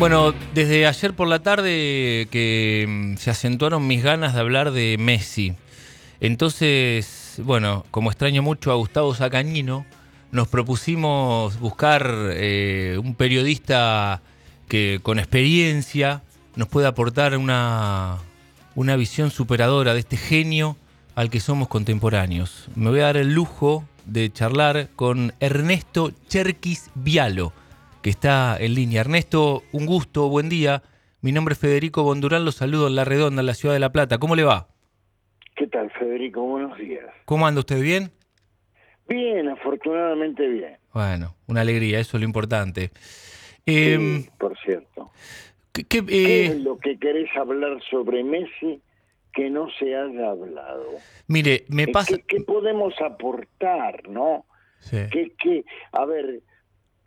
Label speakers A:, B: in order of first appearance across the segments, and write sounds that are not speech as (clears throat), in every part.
A: Bueno, desde ayer por la tarde que mm, se acentuaron mis ganas de hablar de Messi. Entonces, bueno, como extraño mucho a Gustavo Sacañino, nos propusimos buscar eh, un periodista que con experiencia nos pueda aportar una, una visión superadora de este genio al que somos contemporáneos. Me voy a dar el lujo de charlar con Ernesto Cherkis Vialo, que está en línea. Ernesto, un gusto, buen día. Mi nombre es Federico Bondurán, los saludo en La Redonda, en la ciudad de La Plata. ¿Cómo le va?
B: ¿Qué tal, Federico? Buenos días.
A: ¿Cómo anda usted? ¿Bien?
B: Bien, afortunadamente bien.
A: Bueno, una alegría, eso es lo importante.
B: Sí, em, por cierto.
A: ¿qué,
B: ¿Qué es eh, lo que querés hablar sobre Messi que no se haya hablado?
A: Mire, me pasa...
B: ¿Qué, podemos aportar, no?
A: Sí.
B: ¿Qué, a ver,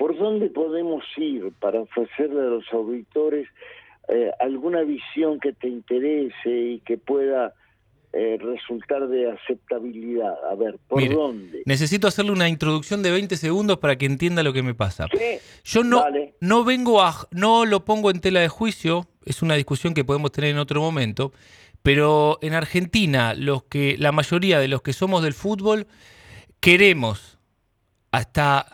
B: ¿por dónde podemos ir para ofrecerle a los auditores eh, alguna visión que te interese y que pueda eh, resultar de aceptabilidad. A ver, ¿por dónde?
A: Necesito hacerle una introducción de 20 segundos para que entienda lo que me pasa.
B: ¿Qué?
A: Yo no, no vengo a, no lo pongo en tela de juicio, es una discusión que podemos tener en otro momento, pero en Argentina, los que, la mayoría de los que somos del fútbol, queremos, hasta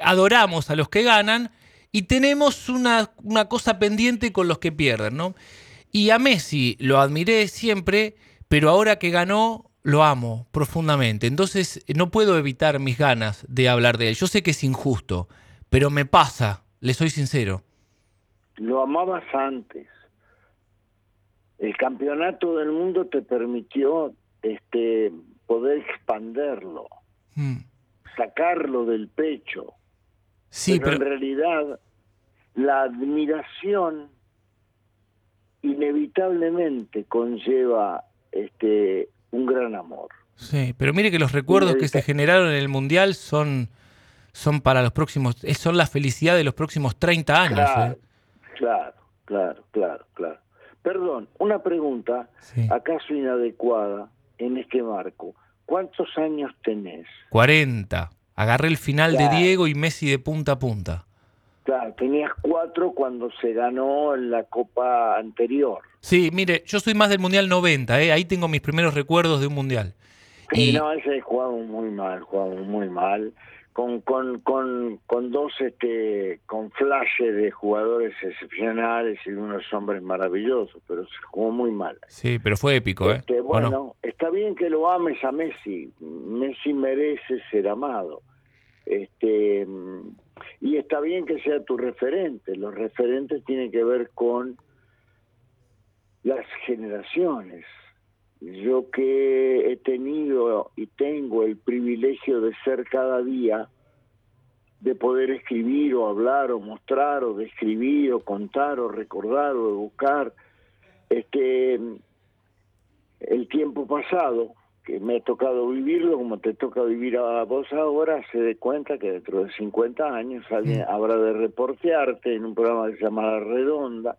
A: adoramos a los que ganan y tenemos una, una cosa pendiente con los que pierden, ¿no? Y a Messi lo admiré siempre pero ahora que ganó, lo amo profundamente. Entonces no puedo evitar mis ganas de hablar de él. Yo sé que es injusto, pero me pasa, le soy sincero.
B: Lo amabas antes. El campeonato del mundo te permitió este poder expanderlo, hmm. Sacarlo del pecho.
A: Sí, pero,
B: en realidad la admiración inevitablemente conlleva este, un gran amor.
A: Sí, pero mire que los recuerdos que se generaron en el Mundial son, son para los próximos, son la felicidad de los próximos 30 años.
B: Claro,
A: ¿eh?
B: claro, claro, claro, claro. Perdón, una pregunta, acaso inadecuada en este marco. ¿Cuántos años tenés?
A: 40. Agarré el final de Diego y Messi de punta a punta.
B: Claro, tenías cuatro cuando se ganó la Copa anterior.
A: Sí, mire, yo soy más del Mundial 90, ¿eh? ahí tengo mis primeros recuerdos de un Mundial.
B: y... no, ese jugamos muy mal, jugamos muy mal, con, con, con, con dos, este, con flashes de jugadores excepcionales y unos hombres maravillosos, pero se jugó muy mal.
A: Sí, pero fue épico, ¿eh?
B: Este, bueno, está bien que lo ames a Messi, Messi merece ser amado. Este, y está bien que sea tu referente, los referentes tienen que ver con las generaciones. Yo que he tenido y tengo el privilegio de ser cada día, de poder escribir o hablar o mostrar o describir o contar o recordar o buscar este el tiempo pasado que me ha tocado vivirlo como te toca vivir a vos ahora, se dé cuenta que dentro de 50 años alguien habrá de reportearte en un programa que se llama La Redonda,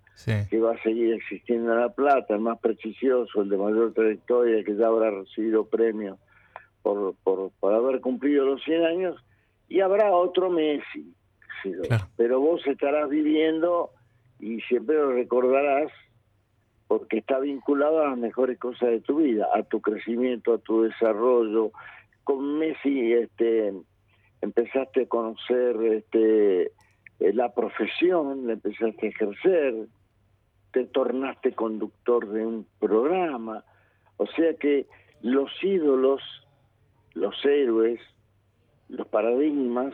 B: que va a seguir existiendo en La Plata, el más prestigioso, el de mayor trayectoria, que ya habrá recibido premios por, por, por haber cumplido los 100 años, y habrá otro Messi. Pero vos estarás viviendo y siempre lo recordarás porque está vinculado a las mejores cosas de tu vida, a tu crecimiento, a tu desarrollo. Con Messi este, empezaste a conocer este, eh, la profesión, la empezaste a ejercer, te tornaste conductor de un programa, o sea que los ídolos, los héroes, los paradigmas,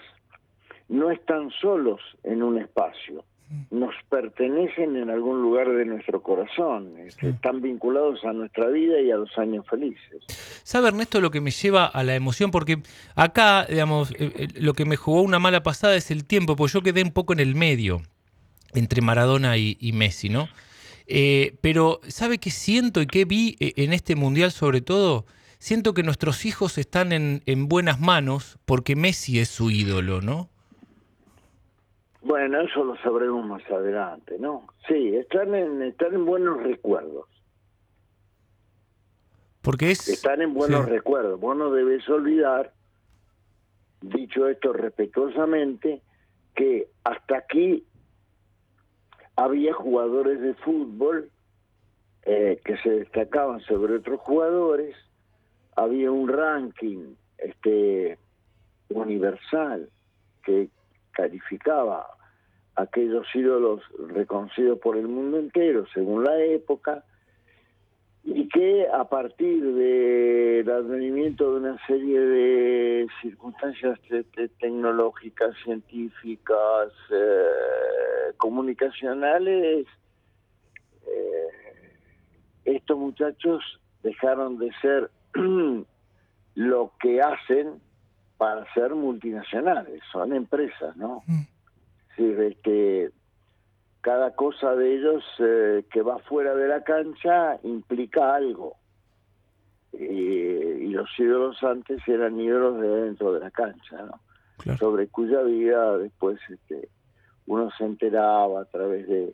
B: no están solos en un espacio, nos pertenecen en algún lugar de nuestro corazón, este, están vinculados a nuestra vida y a los años felices.
A: ¿Sabe Ernesto lo que me lleva a la emoción? Porque acá, digamos, eh, eh, lo que me jugó una mala pasada es el tiempo, porque yo quedé un poco en el medio entre Maradona y, Messi, ¿no? Eh, pero ¿sabe qué siento y qué vi en este mundial sobre todo? Siento que nuestros hijos están en, en buenas manos porque Messi es su ídolo, ¿no?
B: Bueno, eso lo sabremos más adelante, ¿no? Sí, están en, están en buenos recuerdos.
A: Porque es...
B: Están en buenos recuerdos. Vos no debes olvidar, dicho esto respetuosamente, que hasta aquí había jugadores de fútbol eh, que se destacaban sobre otros jugadores, había un ranking este universal que calificaba aquellos ídolos reconocidos por el mundo entero según la época y que a partir del advenimiento de una serie de circunstancias tecnológicas, científicas, eh, comunicacionales, eh, estos muchachos dejaron de ser (clears throat) lo que hacen para ser multinacionales, son empresas, ¿no? Mm. Sí, que cada cosa de ellos eh, que va fuera de la cancha implica algo. y los ídolos antes eran ídolos de dentro de la cancha, ¿no? Sobre cuya vida después este, uno se enteraba a través de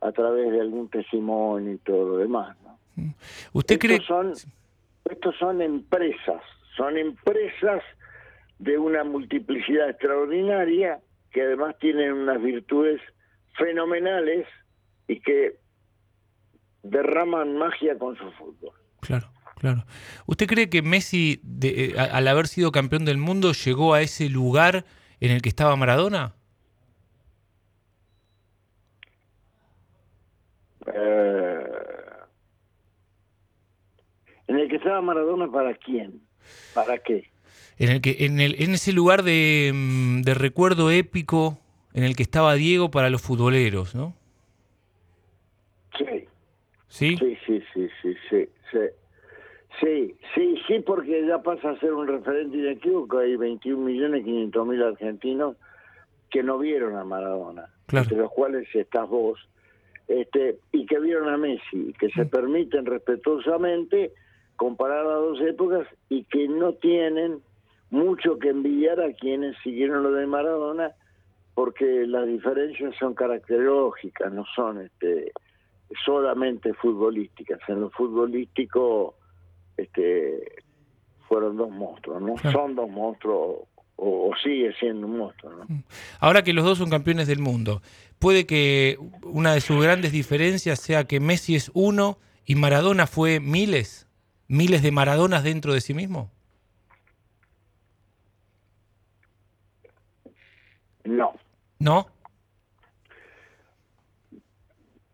B: a través de algún testimonio y todo lo demás, ¿no?
A: Mm. ¿Usted cree
B: son estos son empresas, son empresas de una multiplicidad extraordinaria que además tienen unas virtudes fenomenales y que derraman magia con su fútbol.
A: Claro, claro. ¿Usted cree que Messi, eh, al haber sido campeón del mundo, llegó a ese lugar en el que estaba Maradona?
B: Eh, en el que estaba Maradona, ¿para quién? ¿Para qué?
A: En, el que, en, el, en ese lugar de, mm, de recuerdo épico en el que estaba Diego para los futboleros, ¿no?
B: Sí.
A: ¿Sí?
B: Sí, sí, sí, sí, sí, sí. Sí, sí, porque ya pasa a ser un referente inequívoco. Hay 21 millones 500 mil argentinos que no vieron a Maradona, entre los cuales estás vos, este, y que vieron a Messi, que se mm. permiten respetuosamente comparar las dos épocas y que no tienen mucho que envidiar a quienes siguieron lo de Maradona, porque las diferencias son caracterológicas, no son este, solamente futbolísticas. En lo futbolístico este, fueron dos monstruos, no son dos monstruos o, sigue siendo un monstruo. ¿no? Mm.
A: Ahora que los dos son campeones del mundo, puede que una de sus grandes diferencias sea que Messi es uno y Maradona fue miles, miles de Maradonas dentro de sí mismo.
B: No.
A: ¿No?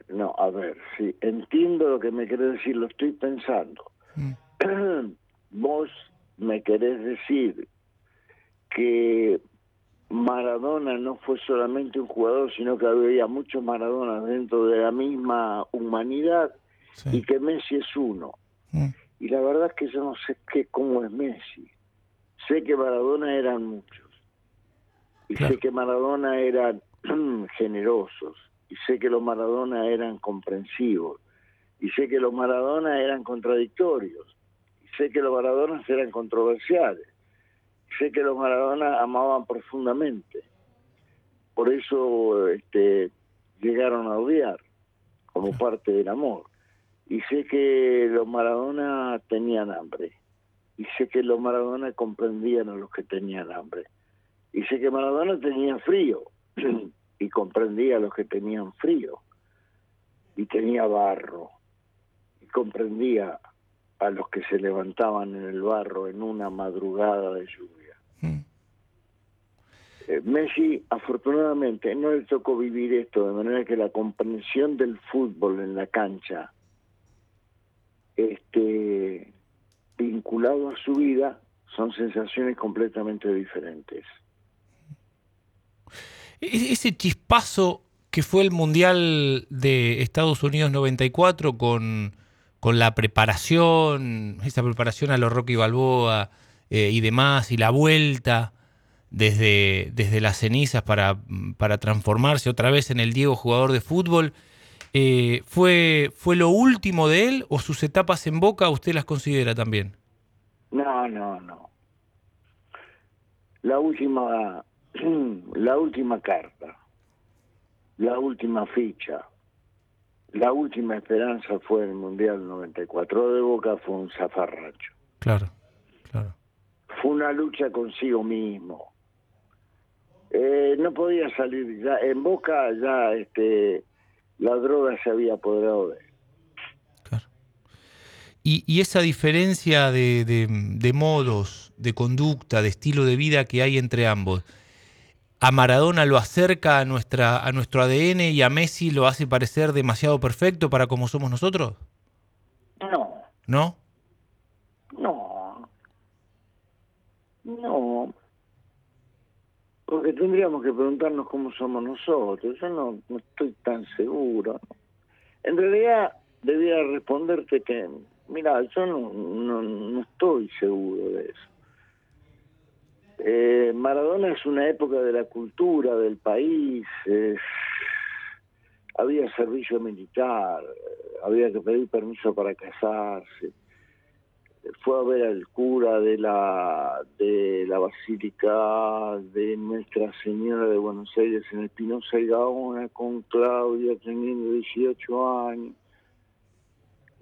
B: No, a ver, sí, entiendo lo que me querés decir, lo estoy pensando. Mm. (clears throat) Vos me querés decir que Maradona no fue solamente un jugador, sino que había muchos Maradonas dentro de la misma humanidad y que Messi es uno. Mm. Y la verdad es que yo no sé qué cómo es Messi. Sé que Maradona eran muchos. Y sé que Maradona eran (clears throat) generosos, y sé que los Maradona eran comprensivos, y sé que los Maradona eran contradictorios, y sé que los Maradonas eran controversiales, y sé que los Maradona amaban profundamente. Por eso este, llegaron a odiar como parte del amor. Y sé que los Maradona tenían hambre. Y sé que los Maradona comprendían a los que tenían hambre y sé que Maradona tenía frío (clears throat) y comprendía a los que tenían frío y tenía barro y comprendía a los que se levantaban en el barro en una madrugada de lluvia. Mm. Eh, Messi afortunadamente no le tocó vivir esto de manera que la comprensión del fútbol en la cancha este vinculado a su vida son sensaciones completamente diferentes.
A: E-, ese chispazo que fue el Mundial de Estados Unidos 94 con, con la preparación, esa preparación a los Rocky Balboa eh, y demás, y la vuelta desde, desde las cenizas para, para, transformarse otra vez en el Diego jugador de fútbol, eh, ¿fue, ¿fue lo último de él o sus etapas en Boca usted las considera también?
B: No, no, no. La última (clears throat) la última carta, la última ficha, la última esperanza fue el Mundial 94 de Boca, fue un zafarracho.
A: Claro, claro.
B: Fue una lucha consigo mismo. Eh, no podía salir, ya en Boca ya este, la droga se había apoderado de él.
A: Claro. Y, esa diferencia de, de, modos, de conducta, de estilo de vida que hay entre ambos, ¿a Maradona lo acerca a, nuestra, a nuestro ADN y a Messi lo hace parecer demasiado perfecto para como somos nosotros?
B: No.
A: ¿No?
B: No. No. Porque tendríamos que preguntarnos cómo somos nosotros. Yo no, estoy tan seguro. En realidad, debía responderte que, mira, yo no, no, estoy seguro de eso. Eh, Maradona es una época de la cultura del país. había servicio militar, había que pedir permiso para casarse fue a ver al cura de la de la Basílica de Nuestra Señora de Buenos Aires en el Pinoza y Gaona con Claudia teniendo 18 años.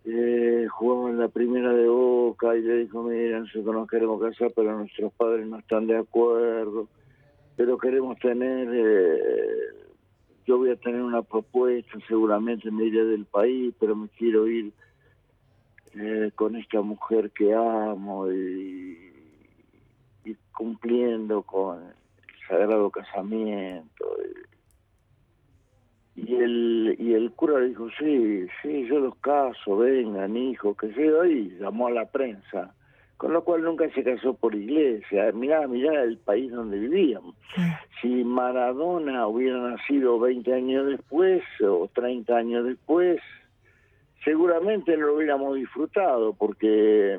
B: Eh, jugamos en la primera de Boca y le dijo, mira, nosotros nos queremos casar, pero nuestros padres no están de acuerdo, pero queremos tener, eh, yo voy a tener una propuesta, seguramente me iré del país, pero me quiero ir eh, con esta mujer que amo y, cumpliendo con el sagrado casamiento. Y, el, y el cura dijo, sí, sí, yo los caso, vengan, hijo, que sé y llamó a la prensa. Con lo cual nunca se casó por iglesia. Mirá, mirá el país donde vivíamos. Si Maradona hubiera nacido 20 años después o 30 años después, seguramente lo hubiéramos disfrutado porque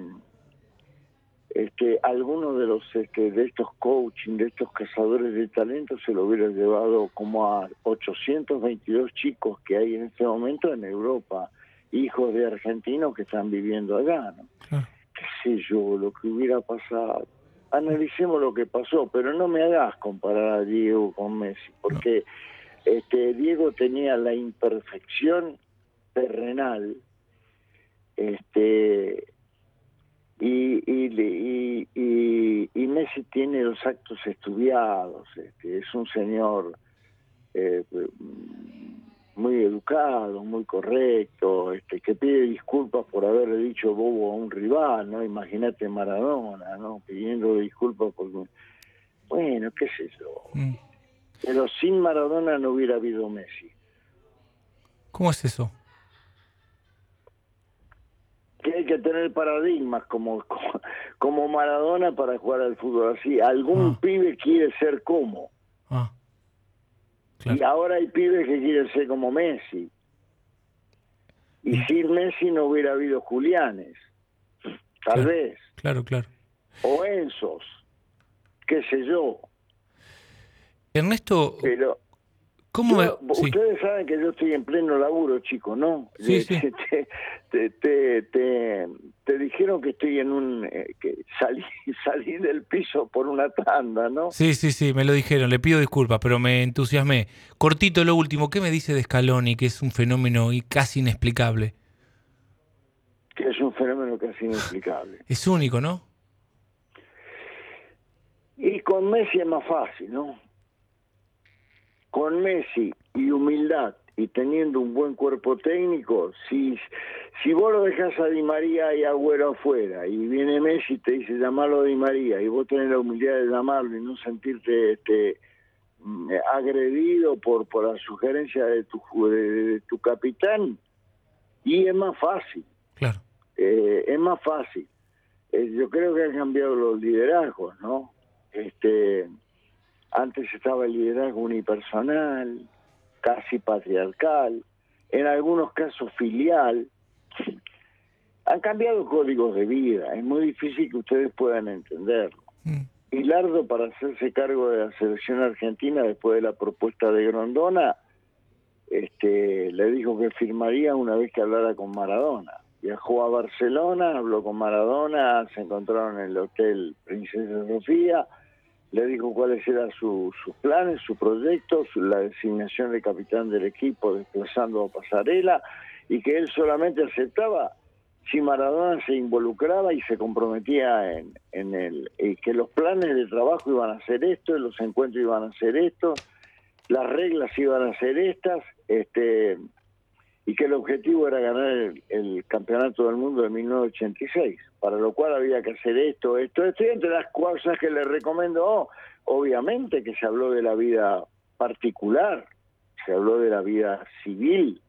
B: este algunos de los este, de estos coaching de estos cazadores de talento se lo hubiera llevado como a 822 chicos que hay en este momento en Europa hijos de argentinos que están viviendo allá no qué sé yo lo que hubiera pasado. Analicemos lo que pasó pero no me hagas comparar a Diego con Messi porque este Diego tenía la imperfección terrenal este y, y, y, y, Messi tiene los actos estudiados este, es un señor eh, muy educado muy correcto este que pide disculpas por haberle dicho bobo a un rival no imagínate Maradona no pidiendo disculpas por bueno qué sé yo mm. pero sin Maradona no hubiera habido Messi
A: ¿Cómo es eso?
B: que hay que tener paradigmas como, como Maradona para jugar al fútbol así. Algún ah. pibe quiere ser como. Ah. Y ahora hay pibes que quieren ser como Messi. Y sin Messi no hubiera habido Julianes. Tal vez.
A: Claro, claro.
B: O Enzos. Qué sé yo.
A: Ernesto.
B: Pero ¿Cómo Ustedes saben que yo estoy en pleno laburo, chicos, ¿no?
A: Sí, sí. (laughs)
B: Te, te, te, te, dijeron que estoy en un... Eh, que salí, (laughs) salí del piso por una tanda, ¿no?
A: Sí, sí, sí, me lo dijeron. Le pido disculpas, pero me entusiasmé. Cortito lo último. ¿Qué me dice de Scaloni, que es un fenómeno y casi inexplicable?
B: Que es un fenómeno casi inexplicable. (laughs)
A: Es único, ¿no?
B: Y con Messi es más fácil, ¿no? Con Messi y humildad y teniendo un buen cuerpo técnico, si, si vos lo dejas a Di María y Agüero afuera y viene Messi y te dice llamarlo a Di María y vos tenés la humildad de llamarlo y no sentirte este mm, agredido por, por la sugerencia de tu, de, tu capitán, y es más fácil.
A: Claro.
B: Eh, es más fácil. Eh, yo creo que han cambiado los liderazgos, ¿no? Este antes estaba el liderazgo unipersonal, casi patriarcal, en algunos casos filial. Han cambiado códigos de vida, es muy difícil que ustedes puedan entenderlo. Mm. Lardo, para hacerse cargo de la selección argentina después de la propuesta de Grondona, este, le dijo que firmaría una vez que hablara con Maradona. Viajó a Barcelona, habló con Maradona, se encontraron en el hotel Princesa Sofía, le dijo cuáles eran sus planes, sus proyectos, la designación de capitán del equipo desplazando a Pasarela y que él solamente aceptaba si Maradona se involucraba y se comprometía en, en el que los planes de trabajo iban a ser esto, los encuentros iban a ser esto, las reglas iban a ser estas, este y que el objetivo era ganar el, campeonato del mundo de 1986, para lo cual había que hacer esto, esto, esto, y entre las cosas que le recomendó, obviamente que se habló de la vida particular, se habló de la vida civil,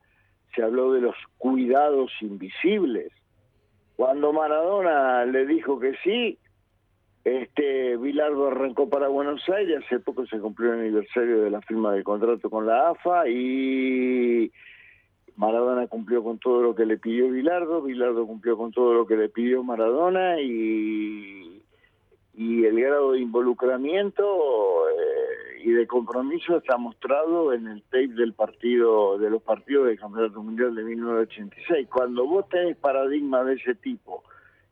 B: se habló de los cuidados invisibles. Cuando Maradona le dijo que sí, este Bilardo arrancó para Buenos Aires, hace poco se cumplió el aniversario de la firma del contrato con la AFA y Maradona cumplió con todo lo que le pidió Bilardo, Bilardo cumplió con todo lo que le pidió Maradona y, el grado de involucramiento eh, y de compromiso está mostrado en el tape del partido de los partidos del Campeonato Mundial de 1986. Cuando vos tenés paradigmas de ese tipo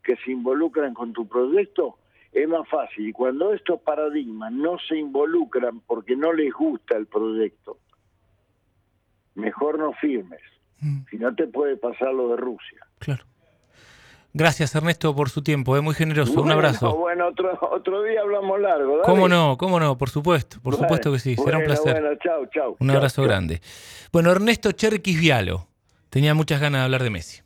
B: que se involucran con tu proyecto, es más fácil. Y cuando estos paradigmas no se involucran porque no les gusta el proyecto, mejor no firmes. Mm. Si no te puede pasar lo de Rusia.
A: Claro. Gracias Ernesto por su tiempo, es muy generoso. Un abrazo.
B: Bueno, otro, otro día hablamos largo. Dale.
A: ¿Cómo no? ¿Cómo no? Por supuesto, por supuesto que sí. Será un placer.
B: Bueno, chau, chau.
A: Un abrazo grande. Bueno, Ernesto Cherquis Vialo tenía muchas ganas de hablar de Messi.